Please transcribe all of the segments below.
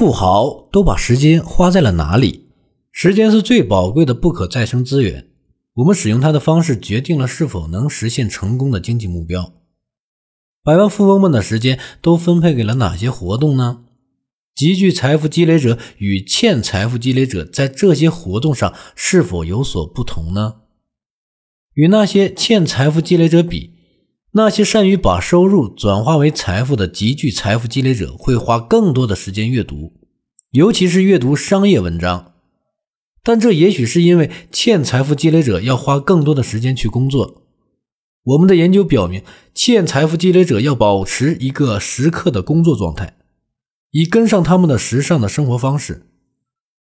富豪都把时间花在了哪里？时间是最宝贵的不可再生资源，我们使用它的方式决定了是否能实现成功的经济目标。百万富翁们的时间都分配给了哪些活动呢？极具财富积累者与欠财富积累者在这些活动上是否有所不同呢？与那些欠财富积累者比，那些善于把收入转化为财富的极具财富积累者会花更多的时间阅读，尤其是阅读商业文章。但这也许是因为欠财富积累者要花更多的时间去工作。我们的研究表明，欠财富积累者要保持一个时刻的工作状态。以跟上他们的时尚的生活方式，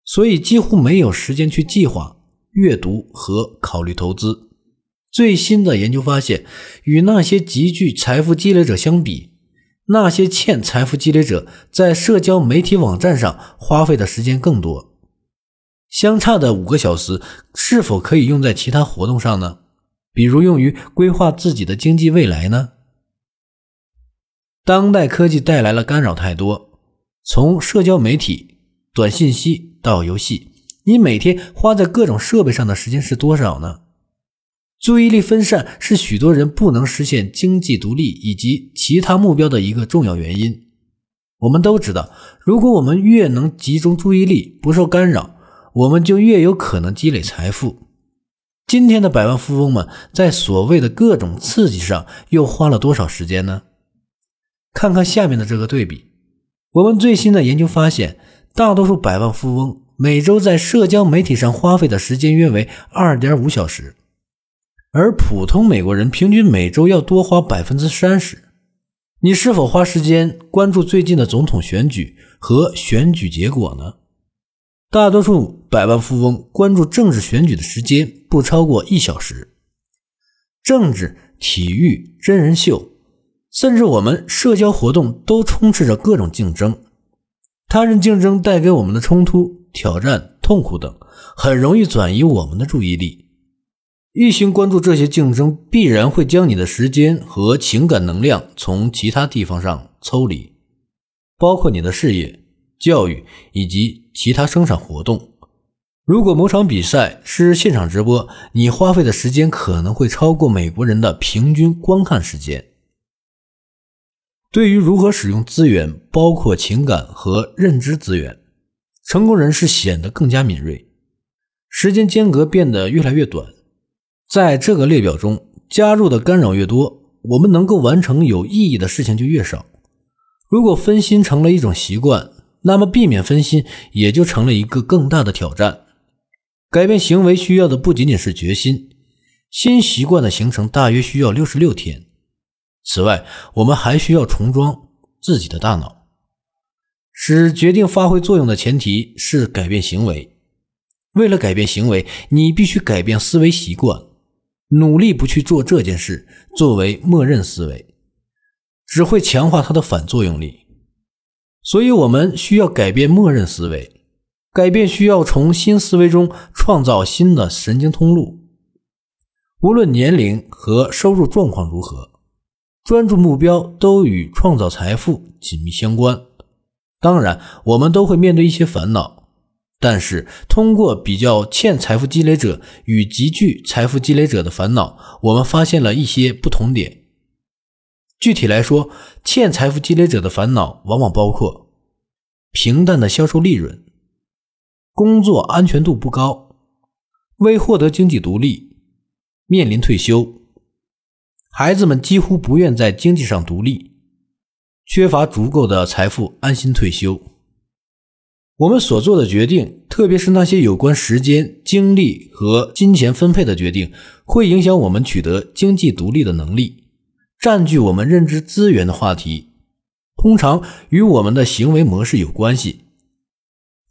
所以几乎没有时间去计划、阅读和考虑投资。最新的研究发现，与那些极具财富积累者相比，那些欠财富积累者在社交媒体网站上花费的时间更多。相差的五个小时是否可以用在其他活动上呢？比如用于规划自己的经济未来呢？当代科技带来了干扰太多。从社交媒体、短信息到游戏，你每天花在各种设备上的时间是多少呢？注意力分散是许多人不能实现经济独立以及其他目标的一个重要原因。我们都知道，如果我们越能集中注意力，不受干扰，我们就越有可能积累财富。今天的百万富翁们在所谓的各种刺激上又花了多少时间呢？看看下面的这个对比。我们最新的研究发现，大多数百万富翁每周在社交媒体上花费的时间约为二点五小时，而普通美国人平均每周要多花百分之三十。你是否花时间关注最近的总统选举和选举结果呢？大多数百万富翁关注政治选举的时间不超过一小时。政治、体育、真人秀。甚至我们社交活动都充斥着各种竞争，他人竞争带给我们的冲突、挑战、痛苦等，很容易转移我们的注意力。一心关注这些竞争，必然会将你的时间和情感能量从其他地方上抽离，包括你的事业、教育以及其他生产活动。如果某场比赛是现场直播，你花费的时间可能会超过美国人的平均观看时间。对于如何使用资源，包括情感和认知资源，成功人士显得更加敏锐，时间间隔变得越来越短。在这个列表中，加入的干扰越多，我们能够完成有意义的事情就越少。如果分心成了一种习惯，那么避免分心也就成了一个更大的挑战。改变行为需要的不仅仅是决心，新习惯的形成大约需要六十六天。此外，我们还需要重装自己的大脑，使决定发挥作用的前提是改变行为。为了改变行为，你必须改变思维习惯。努力不去做这件事，作为默认思维，只会强化它的反作用力。所以，我们需要改变默认思维。改变需要从新思维中创造新的神经通路，无论年龄和收入状况如何。专注目标都与创造财富紧密相关。当然，我们都会面对一些烦恼，但是通过比较欠财富积累者与极具财富积累者的烦恼，我们发现了一些不同点。具体来说，欠财富积累者的烦恼往往包括平淡的销售利润、工作安全度不高、未获得经济独立、面临退休。孩子们几乎不愿在经济上独立，缺乏足够的财富安心退休。我们所做的决定，特别是那些有关时间、精力和金钱分配的决定，会影响我们取得经济独立的能力。占据我们认知资源的话题，通常与我们的行为模式有关系。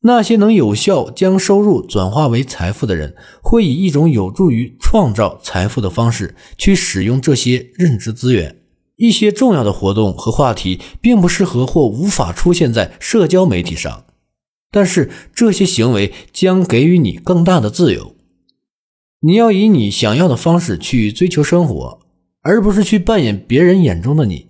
那些能有效将收入转化为财富的人，会以一种有助于创造财富的方式去使用这些认知资源。一些重要的活动和话题并不适合或无法出现在社交媒体上，但是这些行为将给予你更大的自由。你要以你想要的方式去追求生活，而不是去扮演别人眼中的你。